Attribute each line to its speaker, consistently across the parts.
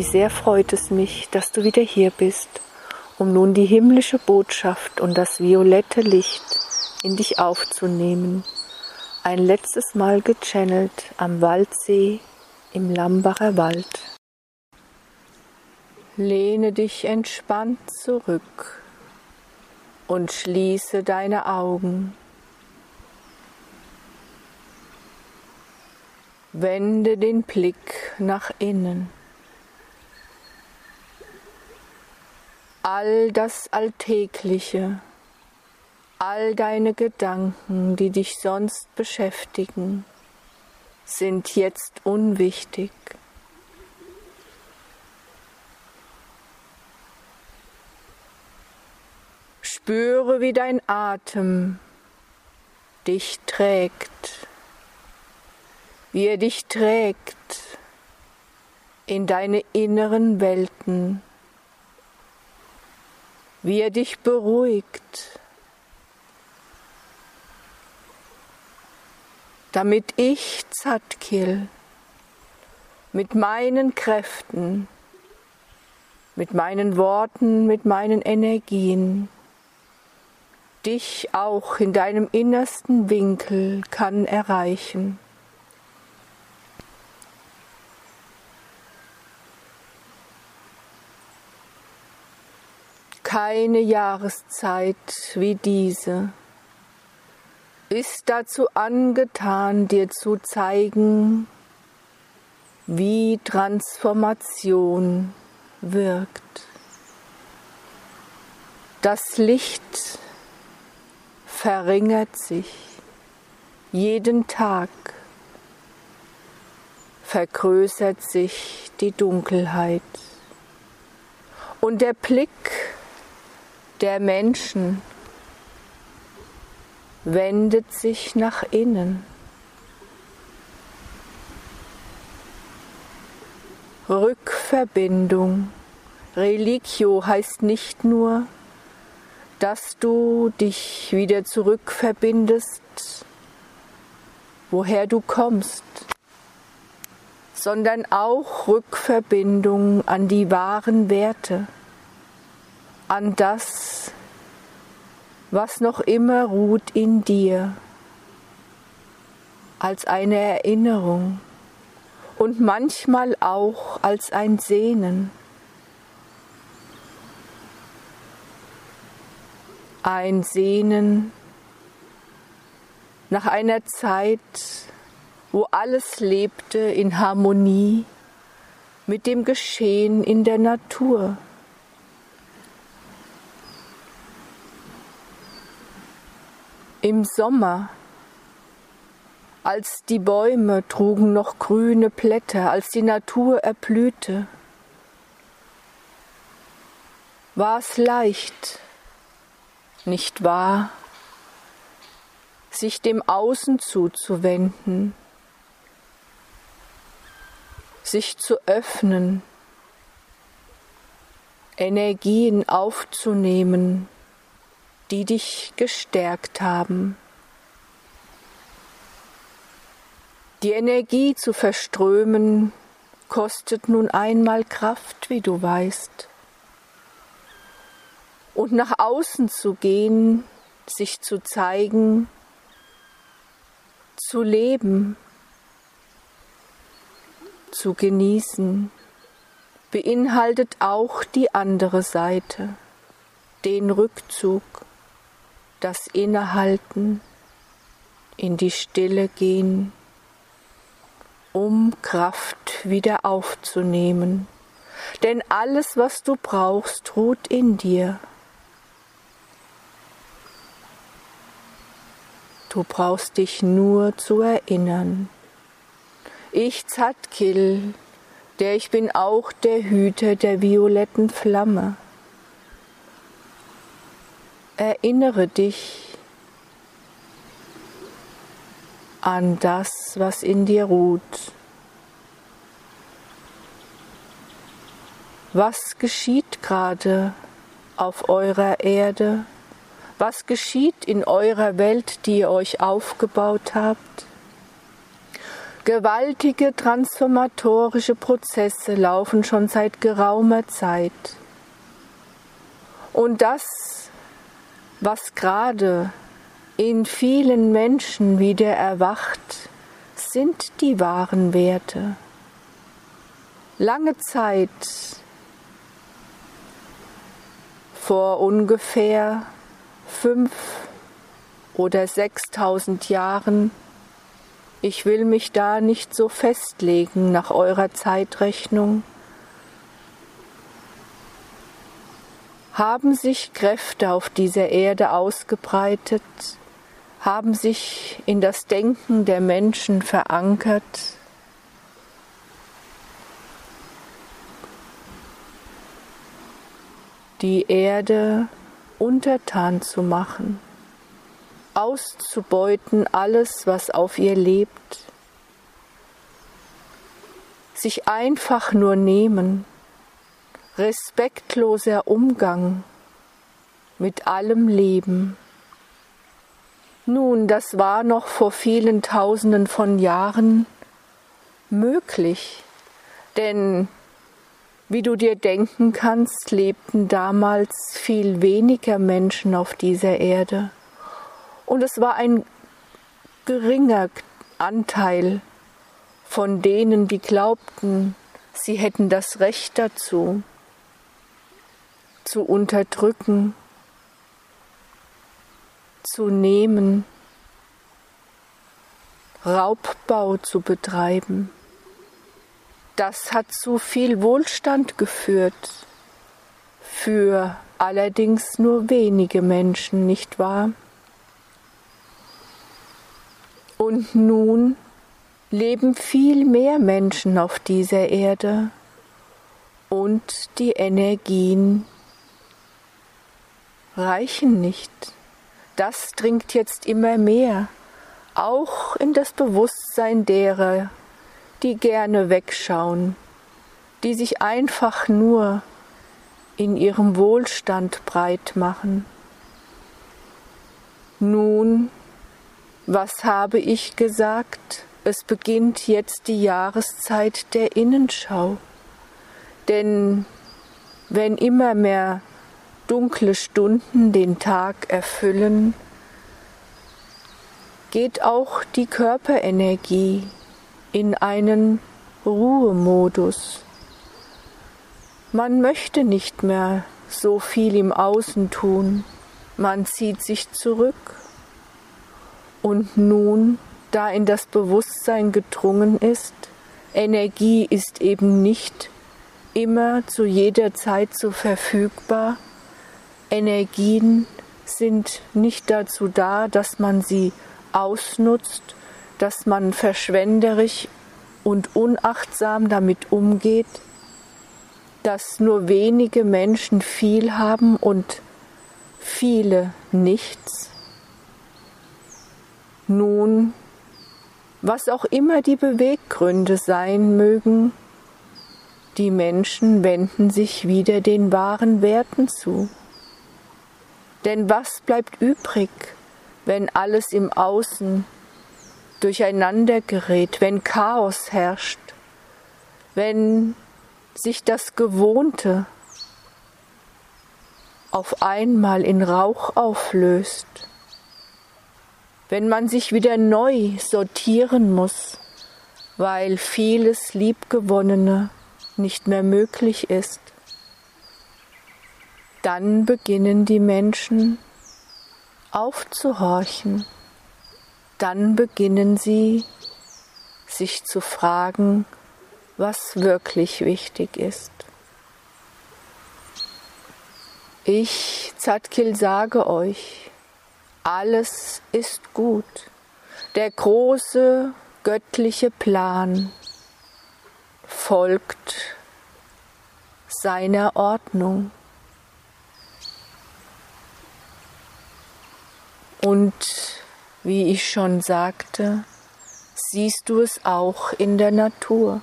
Speaker 1: Wie sehr freut es mich, dass du wieder hier bist, um nun die himmlische Botschaft und das violette Licht in dich aufzunehmen. Ein letztes Mal gechannelt am Waldsee im Lambacher Wald. Lehne dich entspannt zurück und schließe deine Augen. Wende den Blick nach innen. All das Alltägliche, all deine Gedanken, die dich sonst beschäftigen, sind jetzt unwichtig. Spüre, wie dein Atem dich trägt wie er dich trägt in deine inneren Welten, wie er dich beruhigt, damit ich Zatkil mit meinen Kräften, mit meinen Worten, mit meinen Energien dich auch in deinem innersten Winkel kann erreichen. Keine Jahreszeit wie diese ist dazu angetan, dir zu zeigen, wie Transformation wirkt. Das Licht verringert sich jeden Tag, vergrößert sich die Dunkelheit. Und der Blick der Menschen wendet sich nach innen. Rückverbindung. Religio heißt nicht nur, dass du dich wieder zurückverbindest, woher du kommst, sondern auch Rückverbindung an die wahren Werte an das, was noch immer ruht in dir, als eine Erinnerung und manchmal auch als ein Sehnen. Ein Sehnen nach einer Zeit, wo alles lebte in Harmonie mit dem Geschehen in der Natur. Im Sommer, als die Bäume trugen noch grüne Blätter, als die Natur erblühte, war es leicht, nicht wahr, sich dem Außen zuzuwenden, sich zu öffnen, Energien aufzunehmen, die dich gestärkt haben. Die Energie zu verströmen kostet nun einmal Kraft, wie du weißt. Und nach außen zu gehen, sich zu zeigen, zu leben, zu genießen, beinhaltet auch die andere Seite, den Rückzug das Innehalten, in die Stille gehen, um Kraft wieder aufzunehmen. Denn alles, was du brauchst, ruht in dir. Du brauchst dich nur zu erinnern. Ich Zatkil, der ich bin auch der Hüter der violetten Flamme erinnere dich an das, was in dir ruht. Was geschieht gerade auf eurer Erde? Was geschieht in eurer Welt, die ihr euch aufgebaut habt? Gewaltige transformatorische Prozesse laufen schon seit geraumer Zeit. Und das, was gerade in vielen Menschen wieder erwacht, sind die wahren Werte. Lange Zeit, vor ungefähr fünf oder sechstausend Jahren, ich will mich da nicht so festlegen nach eurer Zeitrechnung. Haben sich Kräfte auf dieser Erde ausgebreitet, haben sich in das Denken der Menschen verankert, die Erde untertan zu machen auszubeuten alles, was auf ihr lebt, sich einfach nur nehmen, respektloser Umgang mit allem Leben. Nun, das war noch vor vielen tausenden von Jahren möglich, denn wie du dir denken kannst, lebten damals viel weniger Menschen auf dieser Erde. Und es war ein geringer Anteil von denen, die glaubten, sie hätten das Recht dazu, zu unterdrücken, zu nehmen, Raubbau zu betreiben. Das hat zu viel Wohlstand geführt, für allerdings nur wenige Menschen, nicht wahr? Und nun leben viel mehr Menschen auf dieser Erde und die Energien reichen nicht. Das dringt jetzt immer mehr, auch in das Bewusstsein derer, die gerne wegschauen, die sich einfach nur in ihrem Wohlstand breit machen. Nun was habe ich gesagt? Es beginnt jetzt die Jahreszeit der Innenschau. Denn wenn immer mehr dunkle Stunden den Tag erfüllen, geht auch die Körperenergie in einen Ruhemodus. Man möchte nicht mehr so viel im Außen tun, man zieht sich zurück und nun, da in das Bewusstsein gedrungen ist, Energie ist eben nicht immer zu jeder Zeit so verfügbar. Energien sind nicht dazu da, dass man sie ausnutzt, dass man verschwenderisch und unachtsam damit umgeht, dass nur wenige Menschen viel haben und viele nichts. Nun, was auch immer die Beweggründe sein mögen, die Menschen wenden sich wieder den wahren Werten zu. Denn was bleibt übrig, wenn alles im Außen durcheinander gerät, wenn Chaos herrscht, wenn sich das Gewohnte auf einmal in Rauch auflöst? wenn man sich wieder neu sortieren muss, weil vieles Liebgewonnene nicht mehr möglich ist, dann beginnen die Menschen aufzuhorchen, dann beginnen sie sich zu fragen, was wirklich wichtig ist. Ich, Zadkil, sage euch, alles ist gut. Der große göttliche Plan folgt seiner Ordnung. Und wie ich schon sagte, siehst du es auch in der Natur,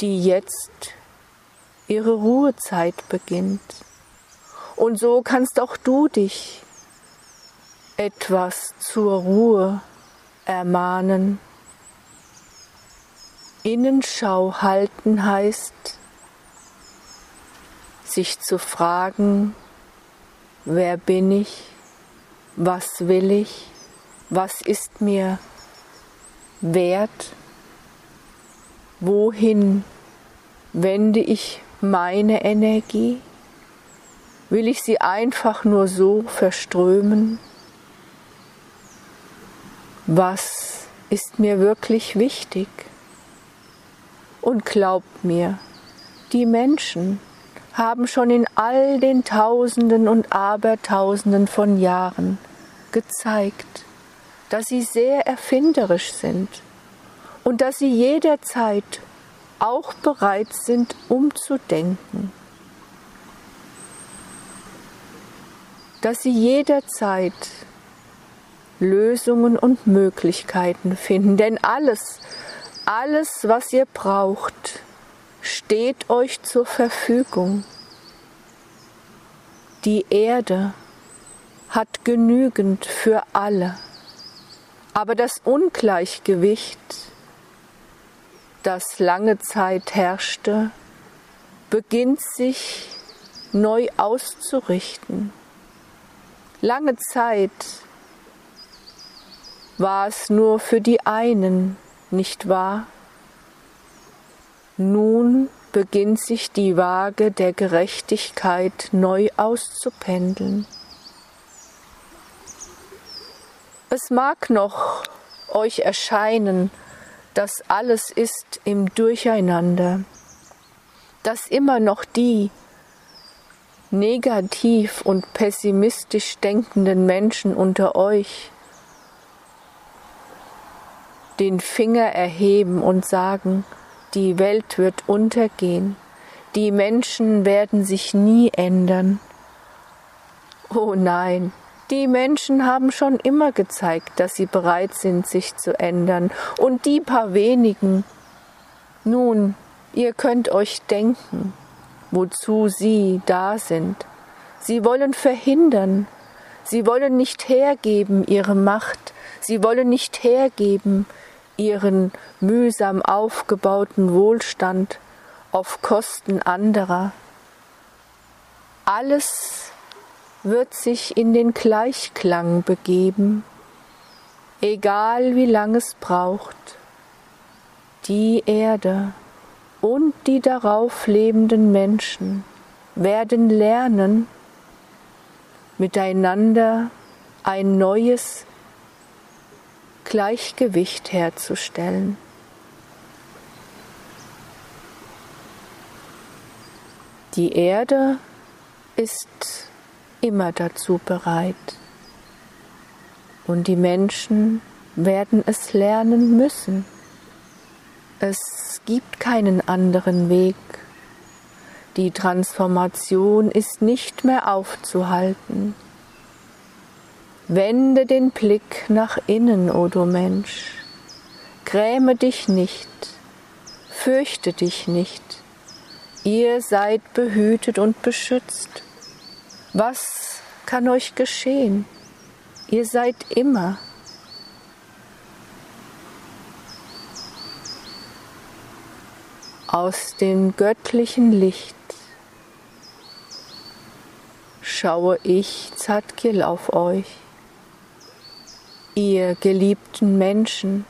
Speaker 1: die jetzt ihre Ruhezeit beginnt. Und so kannst auch du dich etwas zur Ruhe ermahnen. Innenschau halten heißt, sich zu fragen, wer bin ich, was will ich, was ist mir wert, wohin wende ich meine Energie, will ich sie einfach nur so verströmen, was ist mir wirklich wichtig. Und glaubt mir, die Menschen haben schon in all den Tausenden und Abertausenden von Jahren gezeigt, dass sie sehr erfinderisch sind und dass sie jederzeit auch bereit sind, umzudenken, dass sie jederzeit Lösungen und Möglichkeiten finden, denn alles, alles, was ihr braucht, steht euch zur Verfügung. Die Erde hat genügend für alle, aber das Ungleichgewicht, das lange Zeit herrschte, beginnt sich neu auszurichten. Lange Zeit war es nur für die einen, nicht wahr? Nun beginnt sich die Waage der Gerechtigkeit neu auszupendeln. Es mag noch euch erscheinen, dass alles ist im Durcheinander, dass immer noch die negativ und pessimistisch denkenden Menschen unter euch den Finger erheben und sagen, die Welt wird untergehen, die Menschen werden sich nie ändern. Oh nein, die Menschen haben schon immer gezeigt, dass sie bereit sind, sich zu ändern, und die paar wenigen. Nun, ihr könnt euch denken, wozu sie da sind. Sie wollen verhindern, sie wollen nicht hergeben ihre Macht, sie wollen nicht hergeben ihren mühsam aufgebauten Wohlstand auf Kosten anderer. Alles wird sich in den Gleichklang begeben, egal wie lang es braucht. Die Erde und die darauf lebenden Menschen werden lernen, miteinander ein neues Gleichgewicht herzustellen. Die Erde ist immer dazu bereit und die Menschen werden es lernen müssen. Es gibt keinen anderen Weg. Die Transformation ist nicht mehr aufzuhalten. Wende den Blick nach innen, o du Mensch. Gräme dich nicht, fürchte dich nicht. Ihr seid behütet und beschützt. Was kann euch geschehen? Ihr seid immer. Aus dem göttlichen Licht schaue ich Zadkil auf euch ihr geliebten Menschen,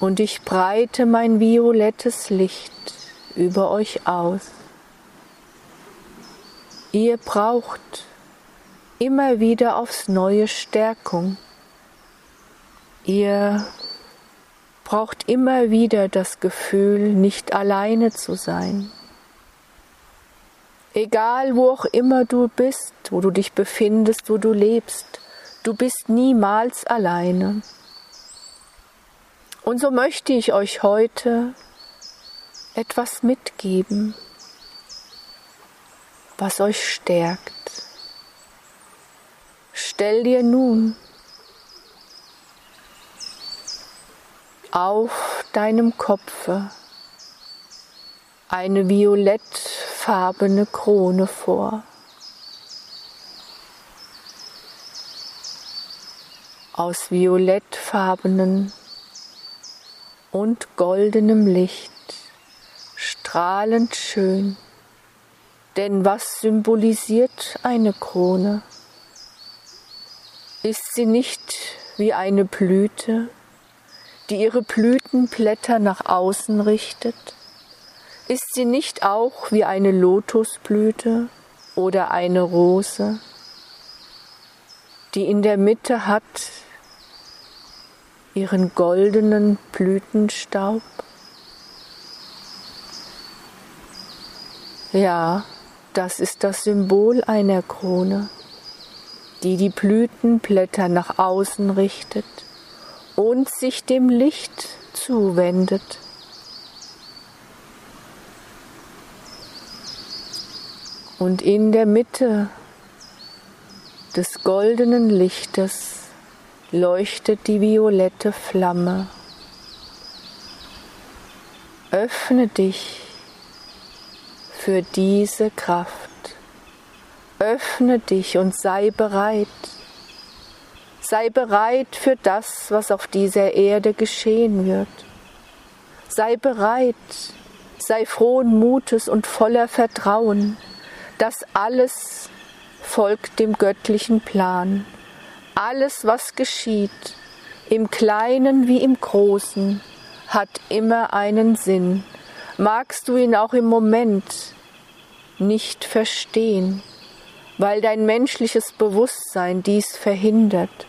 Speaker 1: und ich breite mein violettes Licht über euch aus. Ihr braucht immer wieder aufs neue Stärkung. Ihr braucht immer wieder das Gefühl, nicht alleine zu sein. Egal wo auch immer du bist, wo du dich befindest, wo du lebst, Du bist niemals alleine. Und so möchte ich euch heute etwas mitgeben, was euch stärkt. Stell dir nun auf deinem Kopfe eine violettfarbene Krone vor. Aus violettfarbenen und goldenem Licht, strahlend schön. Denn was symbolisiert eine Krone? Ist sie nicht wie eine Blüte, die ihre Blütenblätter nach außen richtet? Ist sie nicht auch wie eine Lotusblüte oder eine Rose, die in der Mitte hat ihren goldenen Blütenstaub? Ja, das ist das Symbol einer Krone, die die Blütenblätter nach außen richtet und sich dem Licht zuwendet. Und in der Mitte des goldenen Lichtes leuchtet die violette Flamme. Öffne dich für diese Kraft. Öffne dich und sei bereit. Sei bereit für das, was auf dieser Erde geschehen wird. Sei bereit, sei frohen Mutes und voller Vertrauen das alles folgt dem göttlichen Plan. Alles, was geschieht, im kleinen wie im großen, hat immer einen Sinn. Magst du ihn auch im Moment nicht verstehen, weil dein menschliches Bewusstsein dies verhindert.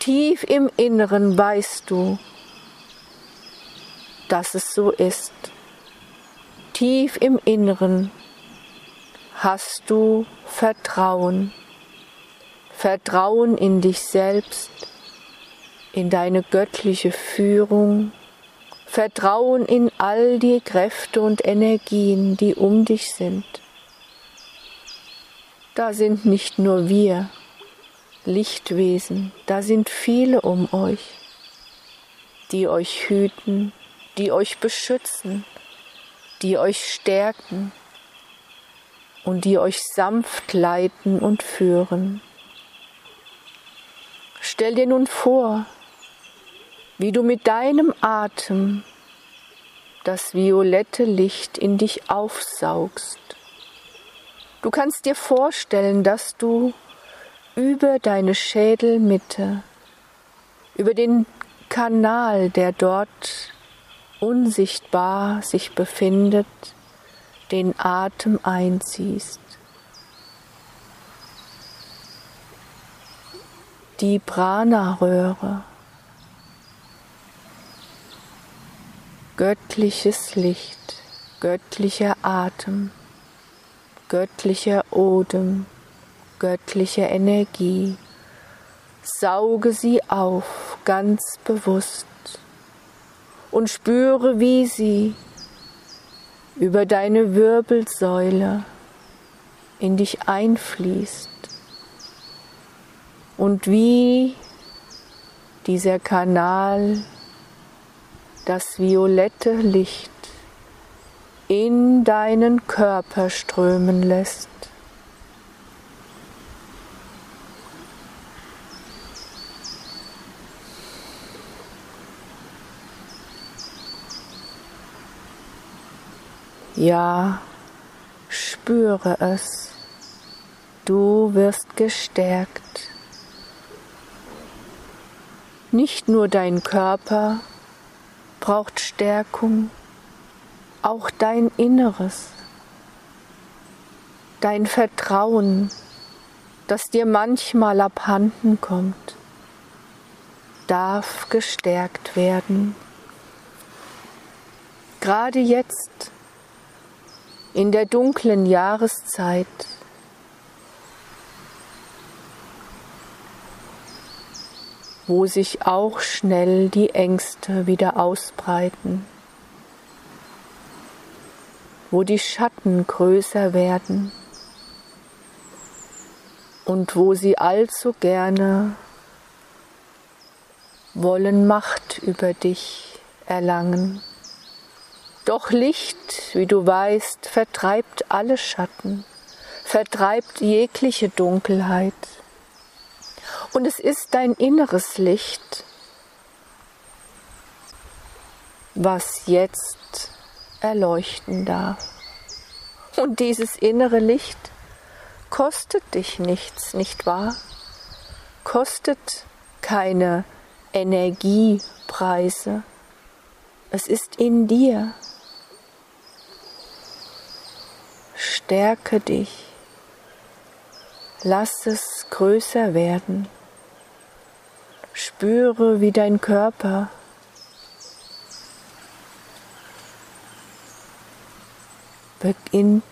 Speaker 1: Tief im Inneren weißt du, dass es so ist. Tief im Inneren hast du Vertrauen. Vertrauen in dich selbst, in deine göttliche Führung, Vertrauen in all die Kräfte und Energien, die um dich sind. Da sind nicht nur wir, Lichtwesen, da sind viele um euch, die euch hüten, die euch beschützen, die euch stärken, und die euch sanft leiten und führen. Stell dir nun vor, wie du mit deinem Atem das violette Licht in dich aufsaugst. Du kannst dir vorstellen, dass du über deine Schädelmitte, über den Kanal, der dort unsichtbar sich befindet, den Atem einziehst. Die Prana-Röhre, göttliches Licht, göttlicher Atem, göttlicher Odem, göttliche Energie. Sauge sie auf ganz bewusst und spüre, wie sie über deine Wirbelsäule in dich einfließt und wie dieser Kanal das violette Licht in deinen Körper strömen lässt. Ja, spüre es. Du wirst gestärkt. Nicht nur dein Körper braucht Stärkung, auch dein Inneres, dein Vertrauen, das dir manchmal abhanden kommt, darf gestärkt werden. Gerade jetzt in der dunklen Jahreszeit. Wo sich auch schnell die Ängste wieder ausbreiten, wo die Schatten größer werden und wo sie allzu gerne wollen Macht über dich erlangen. Doch Licht, wie du weißt, vertreibt alle Schatten, vertreibt jegliche Dunkelheit. Und es ist dein inneres Licht, was jetzt erleuchten darf. Und dieses innere Licht kostet dich nichts, nicht wahr? Kostet keine Energiepreise. Es ist in dir. Stärke dich. Lass es größer werden. Spüre, wie dein Körper beginnt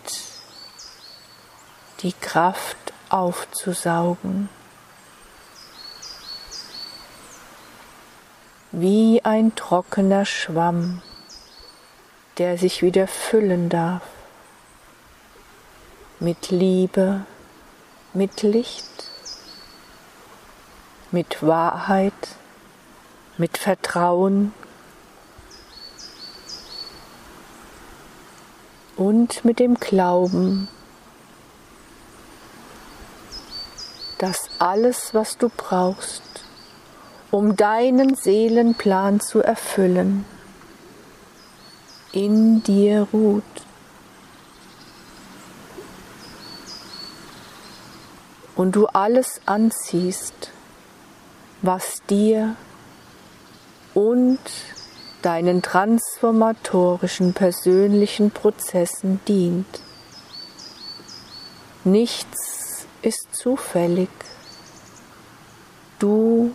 Speaker 1: die Kraft aufzusaugen. Wie ein trockener Schwamm, der sich wieder füllen darf mit Liebe, mit Licht, mit Wahrheit, mit Vertrauen und mit dem Glauben, dass alles, was du brauchst, um deinen Seelenplan zu erfüllen, in dir ruht. Und du alles anziehst, was dir und deinen transformatorischen persönlichen Prozessen dient. Nichts ist zufällig. Du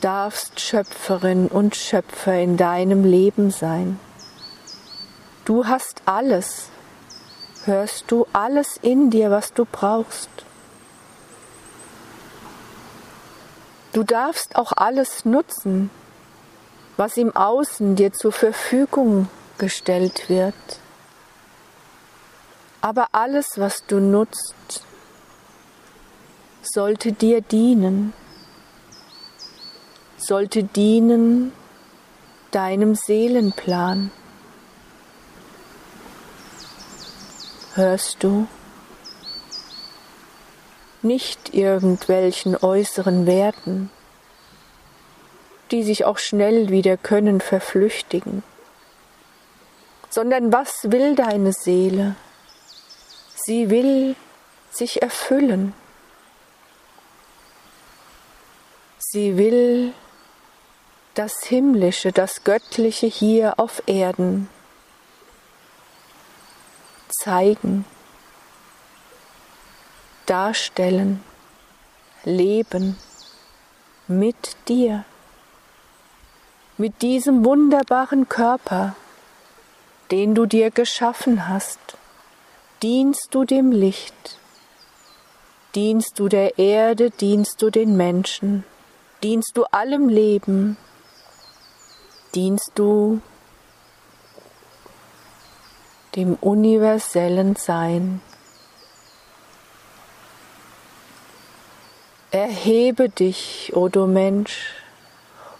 Speaker 1: darfst Schöpferin und Schöpfer in deinem Leben sein. Du hast alles. Hörst du alles in dir, was du brauchst? Du darfst auch alles nutzen, was im Außen dir zur Verfügung gestellt wird. Aber alles, was du nutzt, sollte dir dienen, sollte dienen deinem Seelenplan. Hörst du? Nicht irgendwelchen äußeren Werten, die sich auch schnell wieder können verflüchtigen, sondern was will deine Seele? Sie will sich erfüllen. Sie will das Himmlische, das Göttliche hier auf Erden zeigen, darstellen, leben mit dir mit diesem wunderbaren Körper, den du dir geschaffen hast, dienst du dem Licht, dienst du der Erde, dienst du den Menschen, dienst du allem Leben, dienst du dem universellen Sein. Erhebe dich, o oh du Mensch,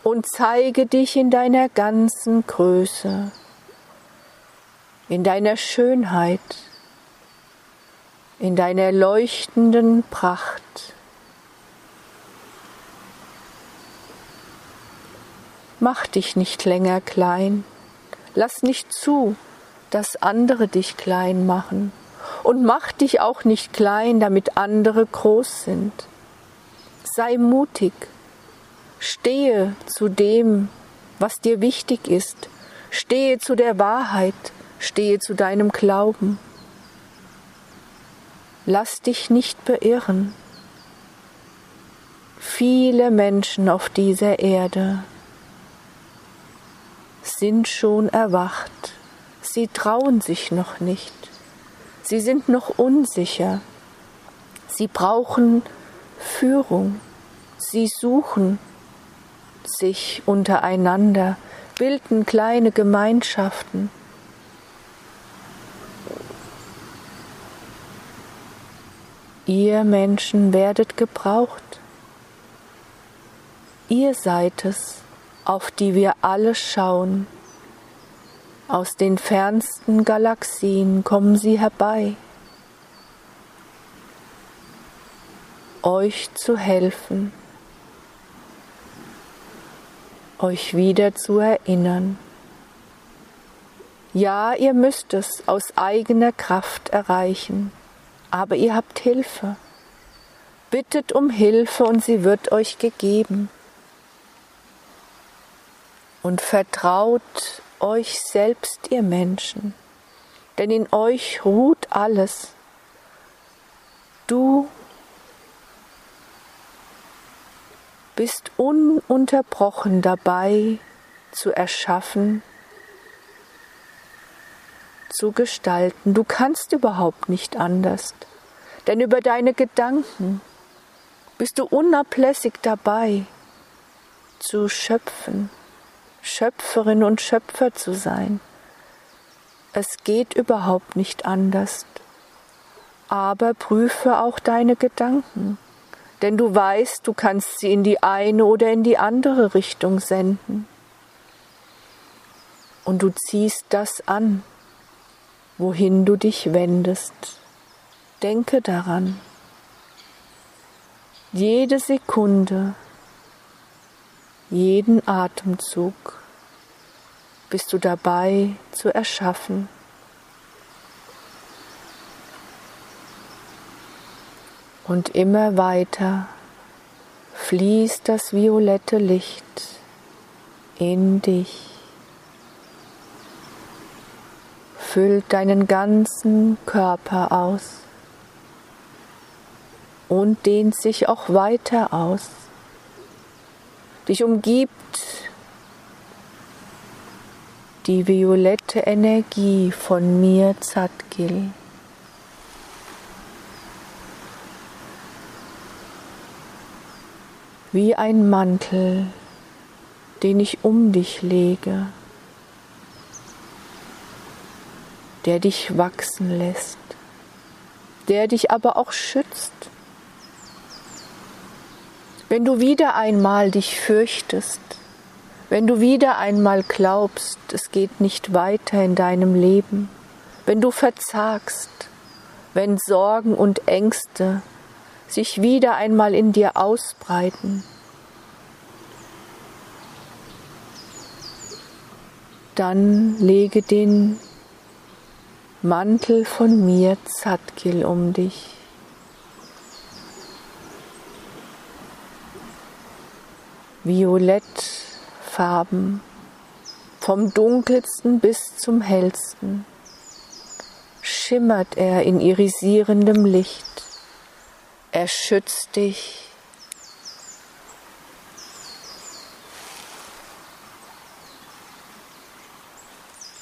Speaker 1: und zeige dich in deiner ganzen Größe, in deiner Schönheit, in deiner leuchtenden Pracht. Mach dich nicht länger klein, lass nicht zu, dass andere dich klein machen und mach dich auch nicht klein, damit andere groß sind. Sei mutig, Stehe zu dem, was dir wichtig ist. Stehe zu der Wahrheit. Stehe zu deinem Glauben. Lass dich nicht beirren. Viele Menschen auf dieser Erde sind schon erwacht. Sie trauen sich noch nicht. Sie sind noch unsicher. Sie brauchen Führung. Sie suchen sich untereinander, bilden kleine Gemeinschaften. Ihr Menschen werdet gebraucht. Ihr seid es, auf die wir alle schauen. Aus den fernsten Galaxien kommen sie herbei, euch zu helfen euch wieder zu erinnern. Ja, ihr müsst es aus eigener Kraft erreichen, aber ihr habt Hilfe. Bittet um Hilfe und sie wird euch gegeben. Und vertraut euch selbst, ihr Menschen, denn in euch ruht alles. Du bist ununterbrochen dabei zu erschaffen, zu gestalten. Du kannst überhaupt nicht anders, denn über deine Gedanken bist du unablässig dabei zu schöpfen, Schöpferin und Schöpfer zu sein. Es geht überhaupt nicht anders. Aber prüfe auch deine Gedanken, denn du weißt, du kannst sie in die eine oder in die andere Richtung senden. Und du ziehst das an, wohin du dich wendest. Denke daran. Jede Sekunde, jeden Atemzug bist du dabei zu erschaffen. Und immer weiter fließt das violette Licht in dich. füllt deinen ganzen Körper aus und dehnt sich auch weiter aus. Dich umgibt die violette Energie von mir Zadgil. Wie ein Mantel, den ich um dich lege. der dich wachsen lässt, der dich aber auch schützt. Wenn du wieder einmal dich fürchtest, wenn du wieder einmal glaubst, es geht nicht weiter in deinem Leben, wenn du verzagst, wenn Sorgen und Ängste sich wieder einmal in dir ausbreiten, dann lege den Mantel von mir Zadkil um dich. Violettfarben, vom dunkelsten bis zum hellsten, schimmert er in irisierendem Licht. Er schützt dich.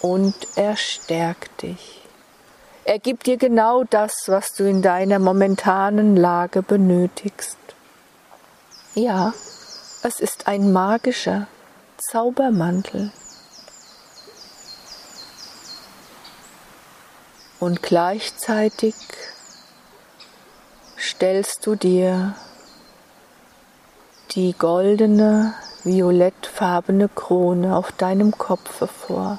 Speaker 1: Und er stärkt dich. Er gibt dir genau das, was du in deiner momentanen Lage benötigst. Ja, es ist ein magischer Zaubermantel. Und gleichzeitig stellst du dir die goldene, violettfarbene Krone auf deinem Kopfe vor.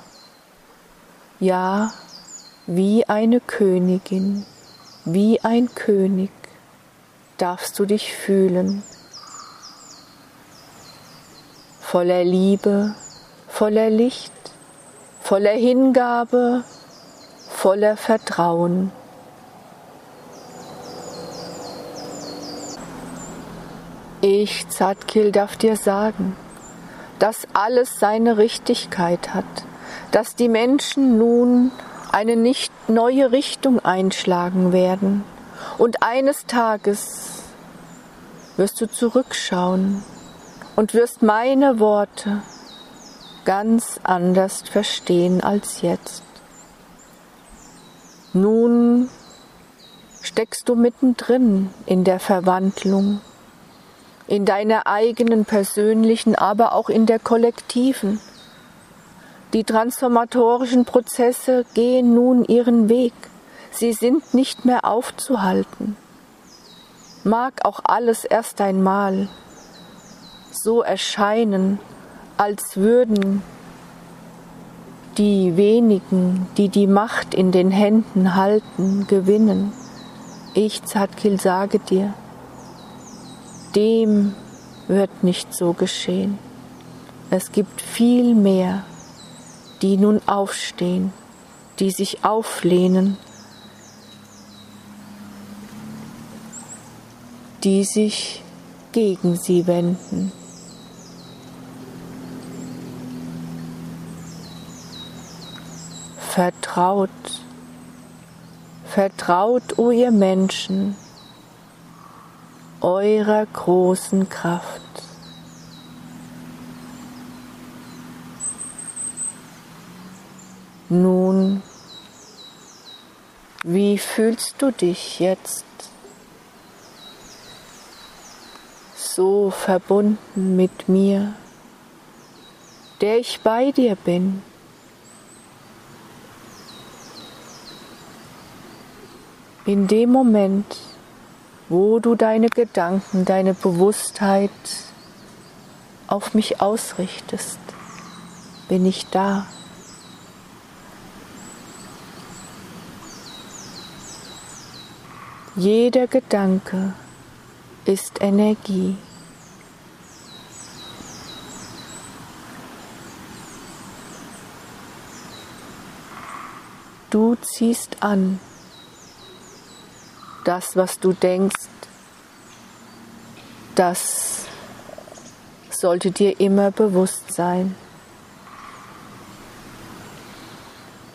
Speaker 1: Ja, wie eine Königin, wie ein König darfst du dich fühlen, voller Liebe, voller Licht, voller Hingabe, voller Vertrauen. Ich, Zadkil, darf dir sagen, dass alles seine Richtigkeit hat, dass die Menschen nun eine nicht neue Richtung einschlagen werden. Und eines Tages wirst du zurückschauen und wirst meine Worte ganz anders verstehen als jetzt. Nun steckst du mittendrin in der Verwandlung, in deiner eigenen persönlichen, aber auch in der kollektiven. Die transformatorischen Prozesse gehen nun ihren Weg. Sie sind nicht mehr aufzuhalten. Mag auch alles erst einmal so erscheinen, als würden die wenigen, die die Macht in den Händen halten, gewinnen. Ich, Zadkil, sage dir, dem wird nicht so geschehen. Es gibt viel mehr, die nun aufstehen, die sich auflehnen, die sich gegen sie wenden. Vertraut, vertraut, o ihr Menschen, eurer großen Kraft. Nun, wie fühlst du dich jetzt? So verbunden mit mir, der ich bei dir bin. In dem Moment, wo du deine Gedanken, deine Bewusstheit auf mich ausrichtest, bin ich da. Jeder Gedanke ist Energie. Du ziehst an das, was du denkst, das sollte dir immer bewusst sein.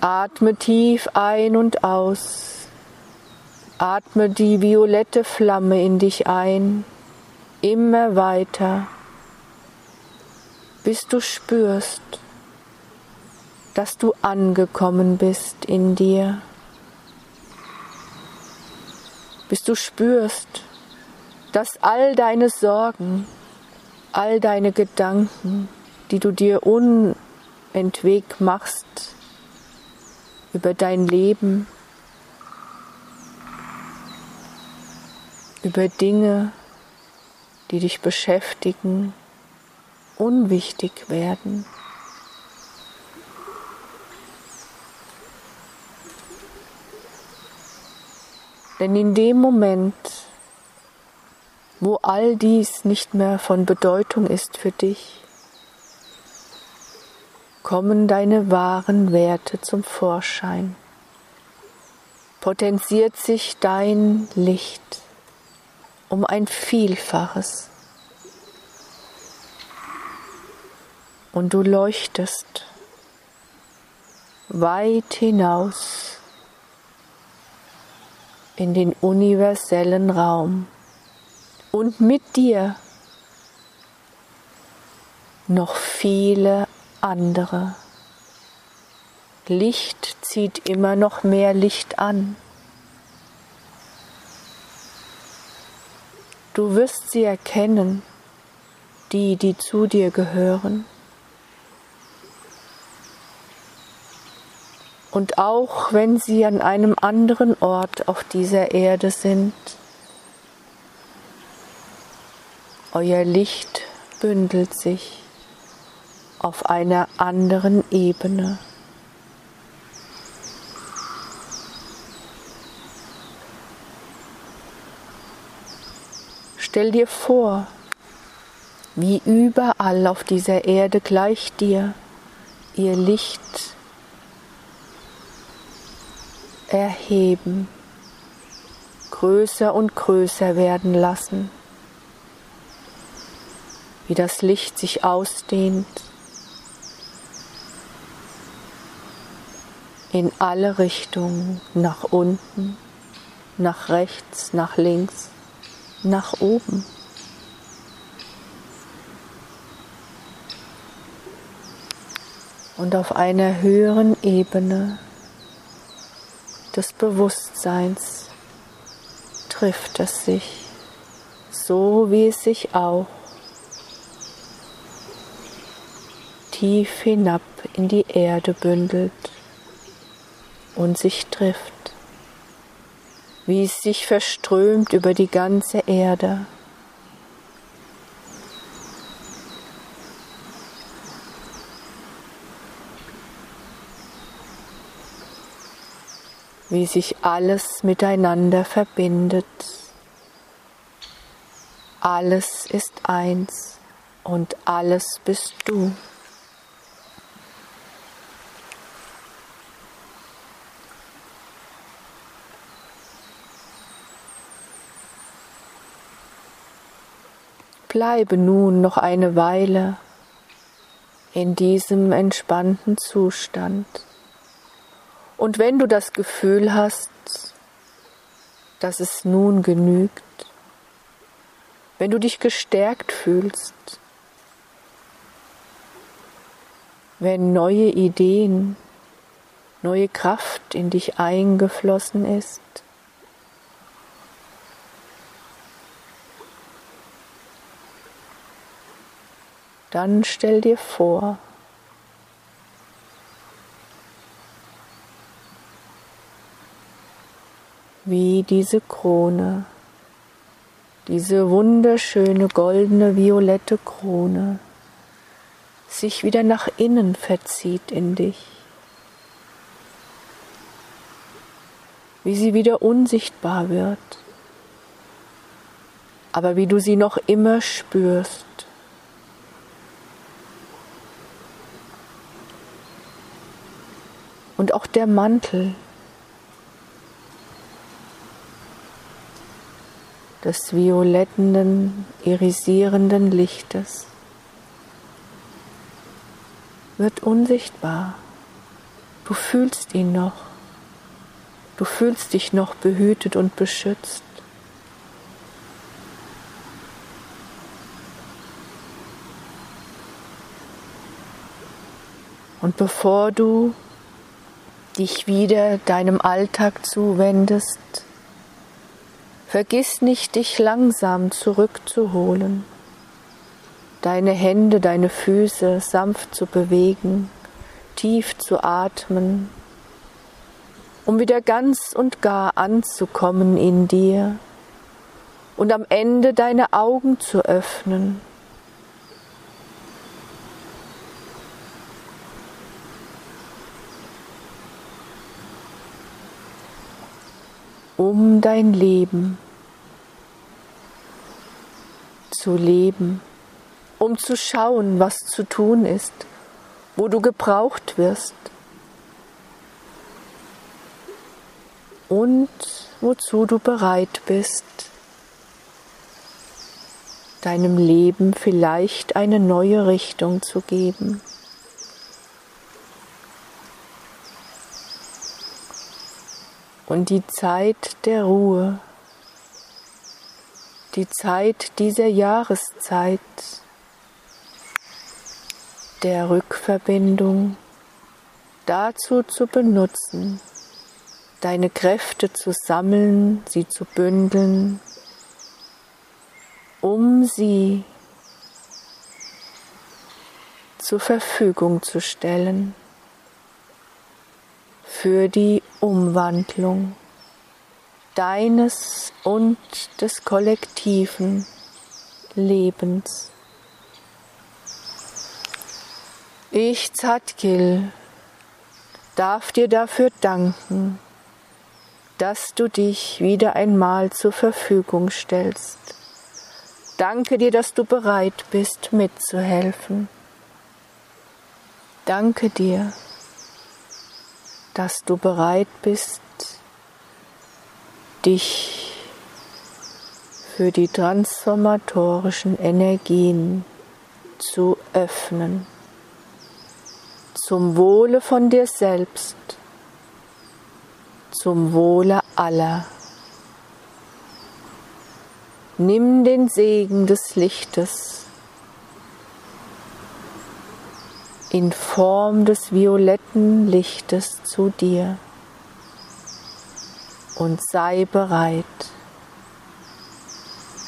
Speaker 1: Atme tief ein und aus. Atme die violette Flamme in dich ein, immer weiter, bis du spürst, dass du angekommen bist in dir, bis du spürst, dass all deine Sorgen, all deine Gedanken, die du dir unentweg machst über dein Leben, über Dinge, die dich beschäftigen, unwichtig werden. Denn in dem Moment, wo all dies nicht mehr von Bedeutung ist für dich, kommen deine wahren Werte zum Vorschein, potenziert sich dein Licht um ein Vielfaches. Und du leuchtest weit hinaus in den universellen Raum und mit dir noch viele andere. Licht zieht immer noch mehr Licht an. Du wirst sie erkennen, die, die zu dir gehören. Und auch wenn sie an einem anderen Ort auf dieser Erde sind, euer Licht bündelt sich auf einer anderen Ebene. Stell dir vor, wie überall auf dieser Erde gleich dir ihr Licht erheben, größer und größer werden lassen, wie das Licht sich ausdehnt in alle Richtungen, nach unten, nach rechts, nach links nach oben. Und auf einer höheren Ebene des Bewusstseins trifft es sich, so wie es sich auch tief hinab in die Erde bündelt und sich trifft wie es sich verströmt über die ganze Erde. Wie sich alles miteinander verbindet. Alles ist eins, und alles bist du. Bleibe nun noch eine Weile in diesem entspannten Zustand. Und wenn du das Gefühl hast, dass es nun genügt, wenn du dich gestärkt fühlst, wenn neue Ideen, neue Kraft in dich eingeflossen ist, dann stell dir vor, wie diese Krone, diese wunderschöne goldene violette Krone sich wieder nach innen verzieht in dich, wie sie wieder unsichtbar wird, aber wie du sie noch immer spürst. Und auch der Mantel des violetten, irisierenden Lichtes wird unsichtbar. Du fühlst ihn noch. Du fühlst dich noch behütet und beschützt. Und bevor du dich wieder deinem Alltag zuwendest, vergiss nicht, dich langsam zurückzuholen, deine Hände, deine Füße sanft zu bewegen, tief zu atmen, um wieder ganz und gar anzukommen in dir und am Ende deine Augen zu öffnen. Um dein Leben zu leben, um zu schauen, was zu tun ist, wo du gebraucht wirst und wozu du bereit bist, deinem Leben vielleicht eine neue Richtung zu geben. und die Zeit der Ruhe, die Zeit dieser Jahreszeit, der Rückverbindung dazu zu benutzen, deine Kräfte zu sammeln, sie zu bündeln, um sie zur Verfügung zu stellen für die Umwandlung deines und des kollektiven Lebens. Ich, Zadkil, darf dir dafür danken, dass du dich wieder einmal zur Verfügung stellst. Danke dir, dass du bereit bist, mitzuhelfen. Danke dir dass du bereit bist, dich für die transformatorischen Energien zu öffnen, zum Wohle von dir selbst, zum Wohle aller. Nimm den Segen des Lichtes in Form des violetten Lichtes zu dir und sei bereit.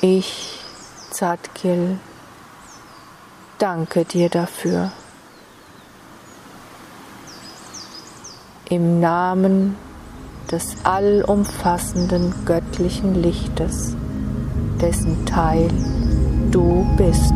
Speaker 1: Ich, Zadkil, danke dir dafür. Im Namen des allumfassenden göttlichen Lichtes, dessen Teil du bist.